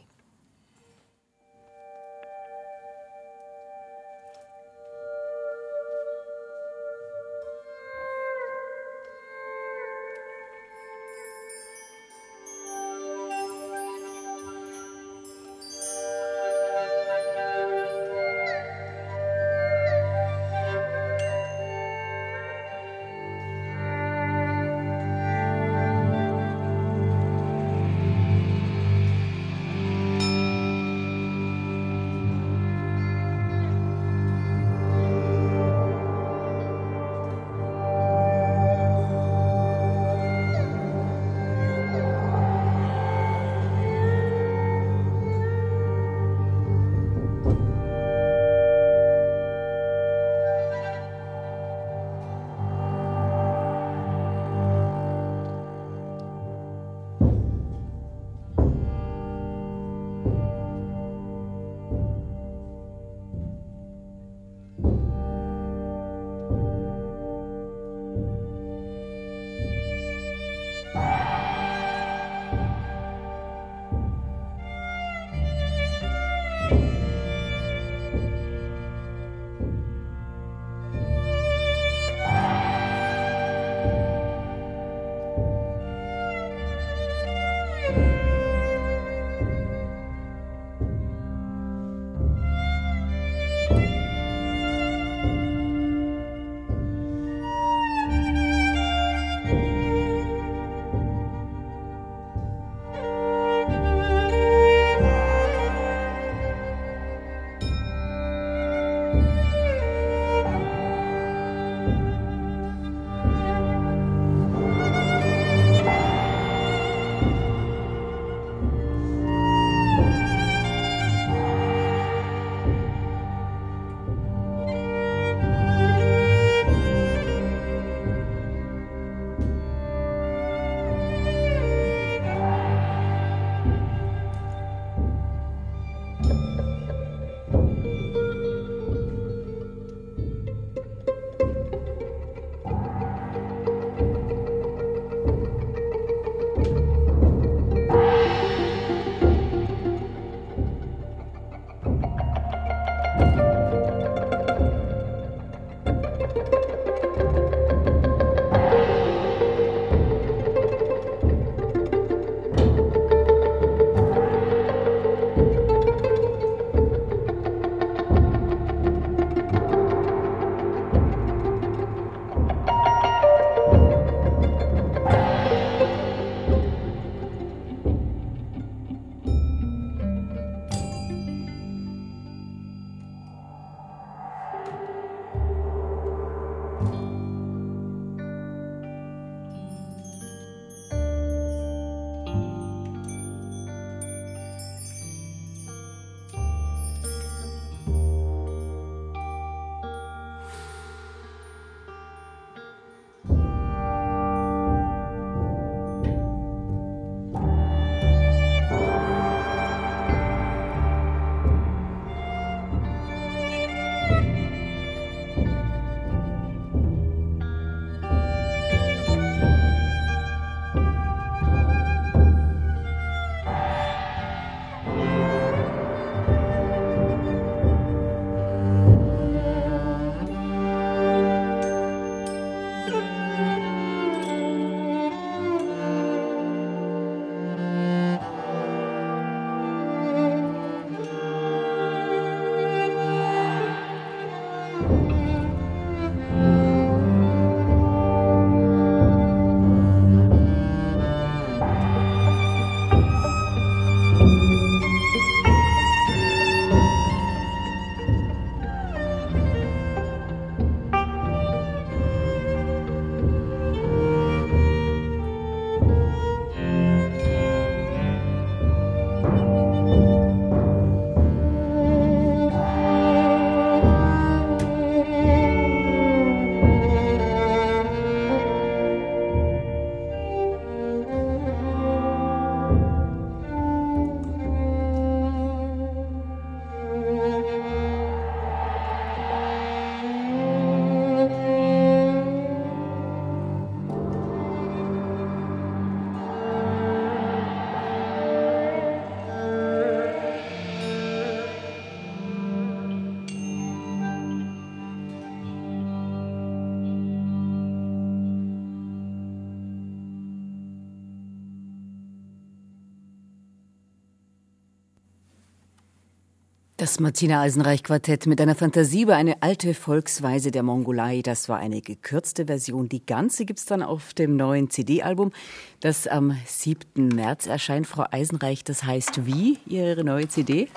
Das Martina Eisenreich Quartett mit einer Fantasie über eine alte Volksweise der Mongolei. Das war eine gekürzte Version. Die ganze gibt's dann auf dem neuen CD-Album, das am 7. März erscheint. Frau Eisenreich, das heißt wie, Ihre neue CD?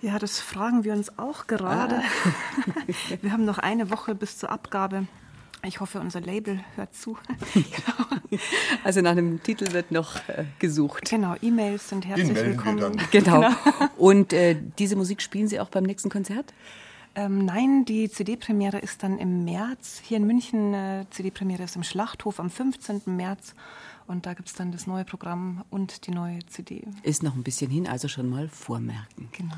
Ja, das fragen wir uns auch gerade. Ah. wir haben noch eine Woche bis zur Abgabe. Ich hoffe, unser Label hört zu. genau. Also nach einem Titel wird noch äh, gesucht. Genau, E-Mails sind herzlich willkommen. Genau. genau. Und äh, diese Musik spielen Sie auch beim nächsten Konzert? Ähm, nein, die CD-Premiere ist dann im März. Hier in München, äh, CD-Premiere ist im Schlachthof am 15. März. Und da gibt es dann das neue Programm und die neue CD. Ist noch ein bisschen hin, also schon mal vormerken. Genau.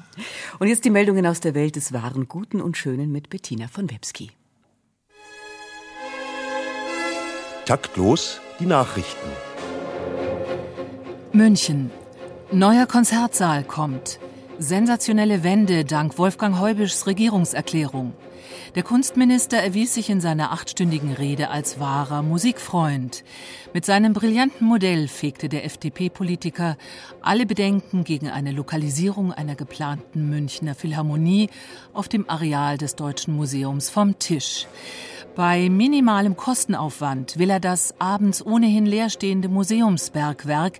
Und jetzt die Meldungen aus der Welt des wahren Guten und Schönen mit Bettina von Webski. Taktlos die Nachrichten. München. Neuer Konzertsaal kommt. Sensationelle Wende dank Wolfgang Heubischs Regierungserklärung. Der Kunstminister erwies sich in seiner achtstündigen Rede als wahrer Musikfreund. Mit seinem brillanten Modell fegte der FDP-Politiker alle Bedenken gegen eine Lokalisierung einer geplanten Münchner Philharmonie auf dem Areal des Deutschen Museums vom Tisch. Bei minimalem Kostenaufwand will er das abends ohnehin leerstehende Museumsbergwerk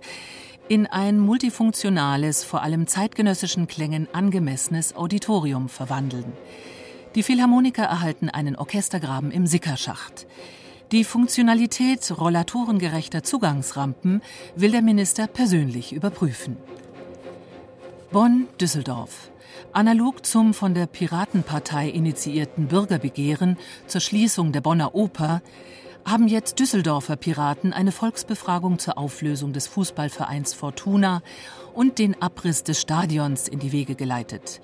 in ein multifunktionales, vor allem zeitgenössischen Klängen angemessenes Auditorium verwandeln. Die Philharmoniker erhalten einen Orchestergraben im Sickerschacht. Die Funktionalität rollatorengerechter Zugangsrampen will der Minister persönlich überprüfen. Bonn-Düsseldorf. Analog zum von der Piratenpartei initiierten Bürgerbegehren zur Schließung der Bonner Oper haben jetzt Düsseldorfer Piraten eine Volksbefragung zur Auflösung des Fußballvereins Fortuna und den Abriss des Stadions in die Wege geleitet.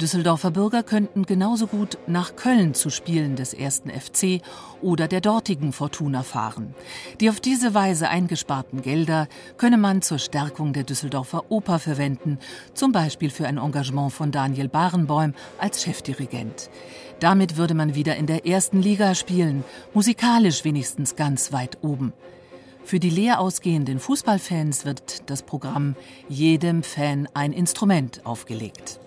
Düsseldorfer Bürger könnten genauso gut nach Köln zu Spielen des ersten FC oder der dortigen Fortuna fahren. Die auf diese Weise eingesparten Gelder könne man zur Stärkung der Düsseldorfer Oper verwenden, zum Beispiel für ein Engagement von Daniel Barenbäum als Chefdirigent. Damit würde man wieder in der ersten Liga spielen, musikalisch wenigstens ganz weit oben. Für die leer ausgehenden Fußballfans wird das Programm jedem Fan ein Instrument aufgelegt.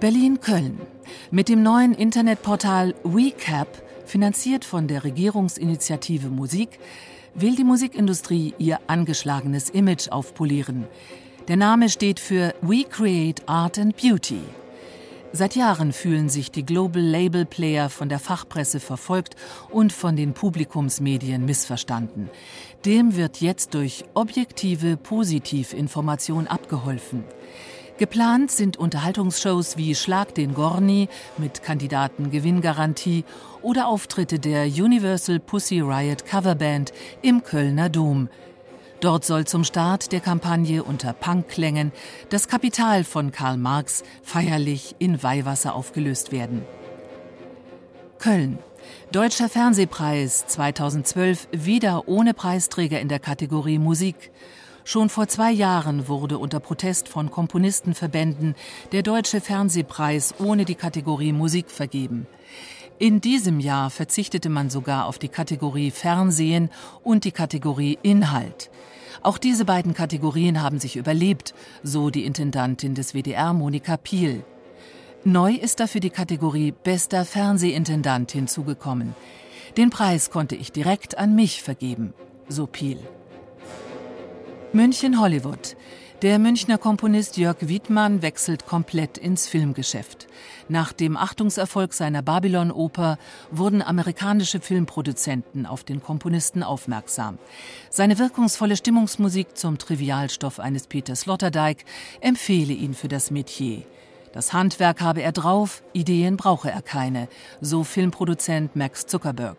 Berlin-Köln. Mit dem neuen Internetportal WeCap, finanziert von der Regierungsinitiative Musik, will die Musikindustrie ihr angeschlagenes Image aufpolieren. Der Name steht für We Create Art and Beauty. Seit Jahren fühlen sich die Global Label Player von der Fachpresse verfolgt und von den Publikumsmedien missverstanden. Dem wird jetzt durch objektive Positivinformation abgeholfen. Geplant sind Unterhaltungsshows wie Schlag den Gorni mit Kandidaten Gewinngarantie oder Auftritte der Universal Pussy Riot Coverband im Kölner Dom. Dort soll zum Start der Kampagne unter Punkklängen das Kapital von Karl Marx feierlich in Weihwasser aufgelöst werden. Köln. Deutscher Fernsehpreis 2012 wieder ohne Preisträger in der Kategorie Musik. Schon vor zwei Jahren wurde unter Protest von Komponistenverbänden der Deutsche Fernsehpreis ohne die Kategorie Musik vergeben. In diesem Jahr verzichtete man sogar auf die Kategorie Fernsehen und die Kategorie Inhalt. Auch diese beiden Kategorien haben sich überlebt, so die Intendantin des WDR Monika Piel. Neu ist dafür die Kategorie Bester Fernsehintendant hinzugekommen. Den Preis konnte ich direkt an mich vergeben, so Piel. München Hollywood. Der Münchner Komponist Jörg Wiedmann wechselt komplett ins Filmgeschäft. Nach dem Achtungserfolg seiner Babylon-Oper wurden amerikanische Filmproduzenten auf den Komponisten aufmerksam. Seine wirkungsvolle Stimmungsmusik zum Trivialstoff eines Peter Sloterdijk empfehle ihn für das Metier. Das Handwerk habe er drauf, Ideen brauche er keine, so Filmproduzent Max Zuckerberg.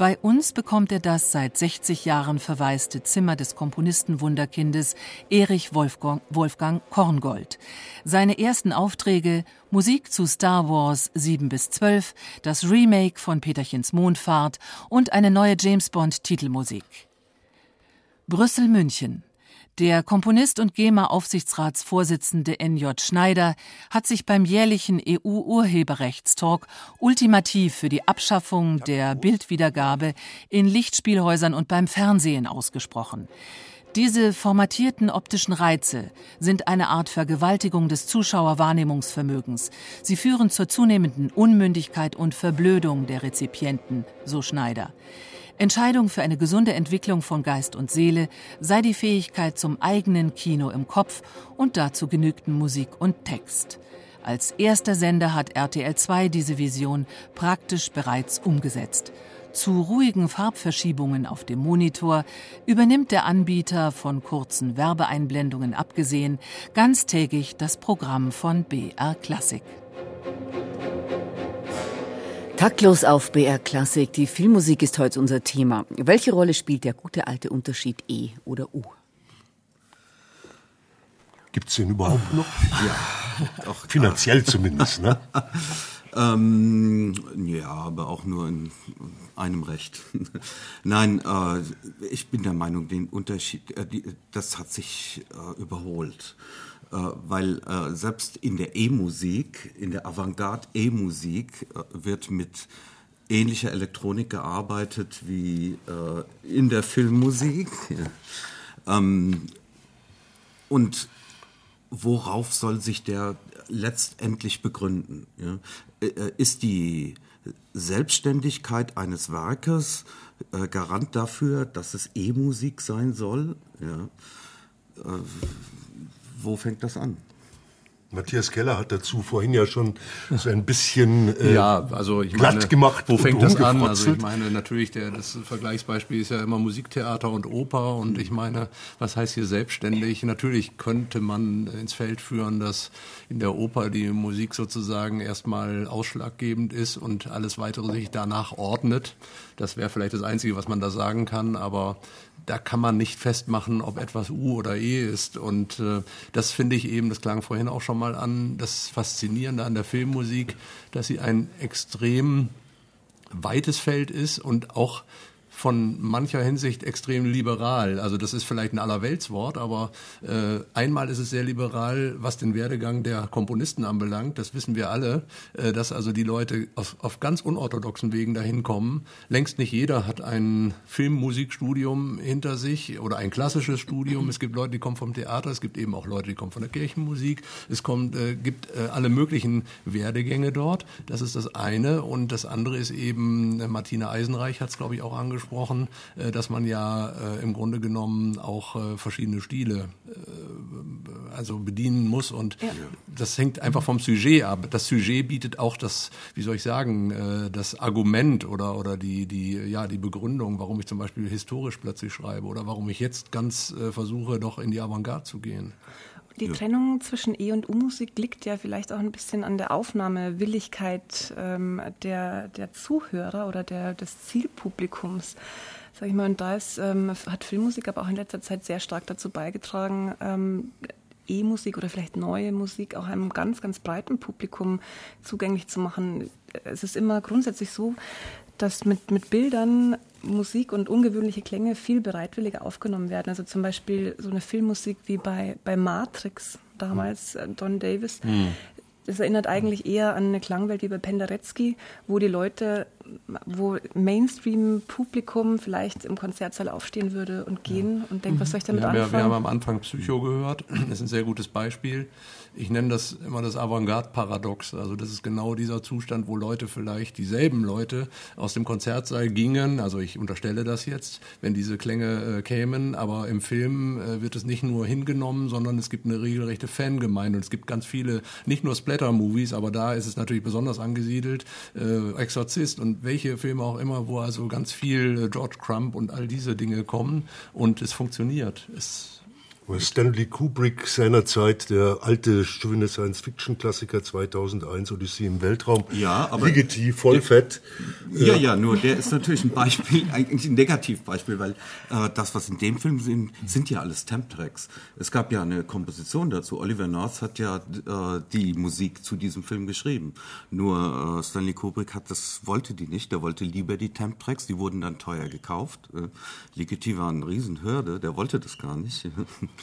Bei uns bekommt er das seit 60 Jahren verwaiste Zimmer des Komponistenwunderkindes Erich Wolfgang, Wolfgang Korngold. Seine ersten Aufträge Musik zu Star Wars 7 bis 12, das Remake von Peterchens Mondfahrt und eine neue James Bond Titelmusik. Brüssel München der Komponist und GEMA-Aufsichtsratsvorsitzende N.J. Schneider hat sich beim jährlichen EU-Urheberrechtstalk ultimativ für die Abschaffung der Bildwiedergabe in Lichtspielhäusern und beim Fernsehen ausgesprochen. Diese formatierten optischen Reize sind eine Art Vergewaltigung des Zuschauerwahrnehmungsvermögens. Sie führen zur zunehmenden Unmündigkeit und Verblödung der Rezipienten, so Schneider. Entscheidung für eine gesunde Entwicklung von Geist und Seele sei die Fähigkeit zum eigenen Kino im Kopf und dazu genügten Musik und Text. Als erster Sender hat RTL 2 diese Vision praktisch bereits umgesetzt. Zu ruhigen Farbverschiebungen auf dem Monitor übernimmt der Anbieter von kurzen Werbeeinblendungen abgesehen ganztägig das Programm von BR Classic. Taktlos auf BR Classic. Die Filmmusik ist heute unser Thema. Welche Rolle spielt der gute alte Unterschied E oder U? Gibt es den überhaupt noch? Ja, doch. Finanziell zumindest, ne? ähm, ja, aber auch nur in einem Recht. Nein, äh, ich bin der Meinung, den Unterschied, äh, die, das hat sich äh, überholt. Äh, weil äh, selbst in der E-Musik, in der Avantgarde E-Musik, äh, wird mit ähnlicher Elektronik gearbeitet wie in der Filmmusik. Ähm, und worauf soll sich der letztendlich begründen? Ist die Selbstständigkeit eines Werkes Garant dafür, dass es E-Musik sein soll? Ja. Wo fängt das an? Matthias Keller hat dazu vorhin ja schon so ein bisschen äh, ja, also ich glatt meine, gemacht. Wo fängt das an? Also ich meine natürlich, der, das Vergleichsbeispiel ist ja immer Musiktheater und Oper und ich meine, was heißt hier selbstständig? Natürlich könnte man ins Feld führen, dass in der Oper die Musik sozusagen erstmal ausschlaggebend ist und alles weitere sich danach ordnet. Das wäre vielleicht das Einzige, was man da sagen kann, aber da kann man nicht festmachen, ob etwas U oder E ist. Und äh, das finde ich eben, das klang vorhin auch schon mal an, das Faszinierende an der Filmmusik, dass sie ein extrem weites Feld ist und auch von mancher Hinsicht extrem liberal. Also das ist vielleicht ein Allerweltswort, aber äh, einmal ist es sehr liberal, was den Werdegang der Komponisten anbelangt. Das wissen wir alle, äh, dass also die Leute auf, auf ganz unorthodoxen Wegen dahin kommen. Längst nicht jeder hat ein Filmmusikstudium hinter sich oder ein klassisches Studium. Es gibt Leute, die kommen vom Theater, es gibt eben auch Leute, die kommen von der Kirchenmusik. Es kommt, äh, gibt äh, alle möglichen Werdegänge dort. Das ist das eine. Und das andere ist eben, äh, Martina Eisenreich hat es, glaube ich, auch angesprochen, angesprochen, äh, dass man ja äh, im Grunde genommen auch äh, verschiedene Stile also bedienen muss und ja. das hängt einfach vom Sujet ab. Das Sujet bietet auch das, wie soll ich sagen, das Argument oder oder die die ja die Begründung, warum ich zum Beispiel historisch plötzlich schreibe oder warum ich jetzt ganz versuche, doch in die Avantgarde zu gehen. Die ja. Trennung zwischen E- und U-Musik liegt ja vielleicht auch ein bisschen an der Aufnahmewilligkeit ähm, der, der Zuhörer oder der, des Zielpublikums. Sag ich mal, und da ist, ähm, hat Filmmusik aber auch in letzter Zeit sehr stark dazu beigetragen, ähm, E-Musik oder vielleicht neue Musik auch einem ganz, ganz breiten Publikum zugänglich zu machen. Es ist immer grundsätzlich so, dass mit, mit Bildern Musik und ungewöhnliche Klänge viel bereitwilliger aufgenommen werden. Also zum Beispiel so eine Filmmusik wie bei, bei Matrix damals, mhm. Don Davis. Mhm. Das erinnert eigentlich eher an eine Klangwelt wie bei Penderecki, wo die Leute, wo Mainstream-Publikum vielleicht im Konzertsaal aufstehen würde und gehen und denkt, was soll ich damit wir anfangen? wir haben am Anfang Psycho gehört. Das ist ein sehr gutes Beispiel ich nenne das immer das Avantgarde-Paradox. Also das ist genau dieser Zustand, wo Leute vielleicht, dieselben Leute aus dem Konzertsaal gingen, also ich unterstelle das jetzt, wenn diese Klänge äh, kämen, aber im Film äh, wird es nicht nur hingenommen, sondern es gibt eine regelrechte Fangemeinde. Und es gibt ganz viele, nicht nur Splatter-Movies, aber da ist es natürlich besonders angesiedelt, äh, Exorzist und welche Filme auch immer, wo also ganz viel äh, George Crump und all diese Dinge kommen. Und es funktioniert. Es Stanley Kubrick seinerzeit, der alte schöne Science-Fiction-Klassiker 2001, Odyssee im Weltraum, ja, aber Ligeti, Vollfett. Ja, ja, nur der ist natürlich ein Beispiel, eigentlich ein Negativbeispiel, weil äh, das, was in dem Film sind, sind ja alles Temp-Tracks. Es gab ja eine Komposition dazu. Oliver North hat ja äh, die Musik zu diesem Film geschrieben. Nur äh, Stanley Kubrick hat das, wollte die nicht. Der wollte lieber die Temp-Tracks. Die wurden dann teuer gekauft. Äh, Ligeti war eine Riesenhürde. Der wollte das gar nicht.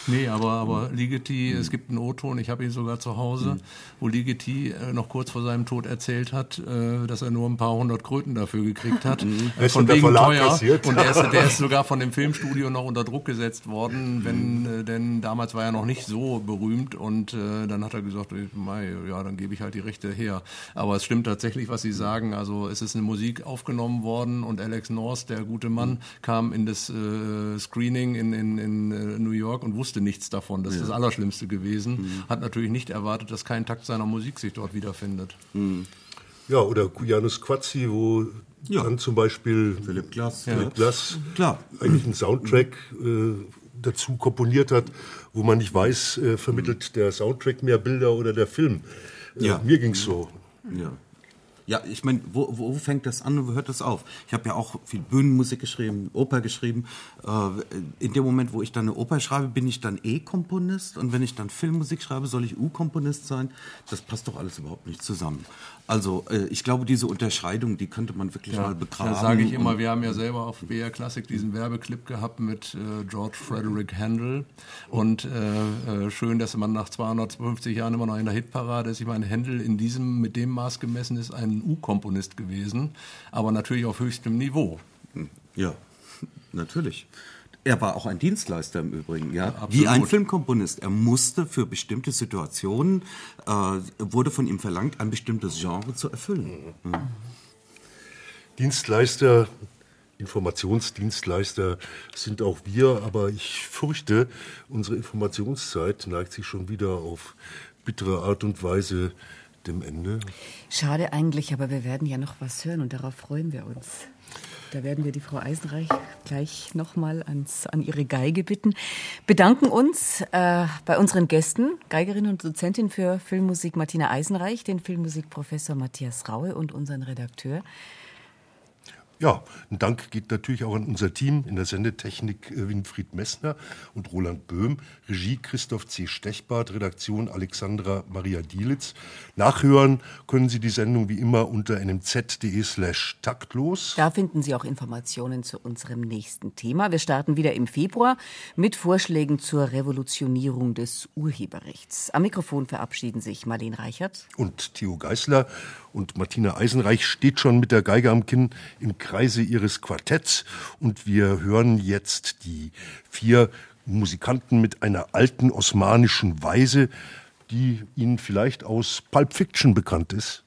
Nee, aber, aber Ligeti, es gibt einen O-Ton, ich habe ihn sogar zu Hause, mhm. wo Ligeti äh, noch kurz vor seinem Tod erzählt hat, äh, dass er nur ein paar hundert Kröten dafür gekriegt hat. Mhm. Äh, von wegen teuer. Passiert. Und der ist, der ist sogar von dem Filmstudio noch unter Druck gesetzt worden, wenn, äh, denn damals war er noch nicht so berühmt und äh, dann hat er gesagt, mei, ja, dann gebe ich halt die Rechte her. Aber es stimmt tatsächlich, was Sie sagen. Also es ist eine Musik aufgenommen worden und Alex North, der gute Mann, mhm. kam in das äh, Screening in, in, in äh, New York und wusste nichts davon. Das ist ja. das Allerschlimmste gewesen. Mhm. Hat natürlich nicht erwartet, dass kein Takt seiner Musik sich dort wiederfindet. Mhm. Ja, oder Janus Quazzi, wo ja. dann zum Beispiel Philipp Glass, Philipp Glass Klar. eigentlich einen Soundtrack äh, dazu komponiert hat, wo man nicht weiß, äh, vermittelt der Soundtrack mehr Bilder oder der Film. Äh, ja. Mir ging es so. Ja. Ja, ich meine, wo, wo fängt das an und wo hört das auf? Ich habe ja auch viel Bühnenmusik geschrieben, Oper geschrieben. Äh, in dem Moment, wo ich dann eine Oper schreibe, bin ich dann E-Komponist und wenn ich dann Filmmusik schreibe, soll ich U-Komponist sein? Das passt doch alles überhaupt nicht zusammen. Also äh, ich glaube, diese Unterscheidung, die könnte man wirklich ja, mal begraben. Da sage ich immer, wir haben ja selber auf BR Classic diesen Werbeclip gehabt mit äh, George Frederick Handel. Und äh, äh schön, dass man nach 250 Jahren immer noch in der Hitparade ist. Ich meine, Handel in diesem, mit dem Maß gemessen ist ein U-Komponist gewesen, aber natürlich auf höchstem Niveau. Ja, natürlich. Er war auch ein Dienstleister im Übrigen, ja. ja Wie ein Filmkomponist. Er musste für bestimmte Situationen, äh, wurde von ihm verlangt, ein bestimmtes Genre zu erfüllen. Mhm. Dienstleister, Informationsdienstleister sind auch wir, aber ich fürchte, unsere Informationszeit neigt sich schon wieder auf bittere Art und Weise dem Ende. Schade eigentlich, aber wir werden ja noch was hören und darauf freuen wir uns. Da werden wir die Frau Eisenreich gleich nochmal an ihre Geige bitten. Bedanken uns äh, bei unseren Gästen, Geigerin und Dozentin für Filmmusik Martina Eisenreich, den Filmmusikprofessor Matthias Raue und unseren Redakteur ja, ein Dank geht natürlich auch an unser Team in der Sendetechnik äh, Winfried Messner und Roland Böhm, Regie Christoph C. Stechbart, Redaktion Alexandra Maria Dielitz. Nachhören können Sie die Sendung wie immer unter nmz.de slash taktlos. Da finden Sie auch Informationen zu unserem nächsten Thema. Wir starten wieder im Februar mit Vorschlägen zur Revolutionierung des Urheberrechts. Am Mikrofon verabschieden sich Marlene Reichert und Theo Geißler und Martina Eisenreich steht schon mit der Geige am Kinn im Kreise ihres Quartetts und wir hören jetzt die vier Musikanten mit einer alten osmanischen Weise, die Ihnen vielleicht aus Pulp Fiction bekannt ist.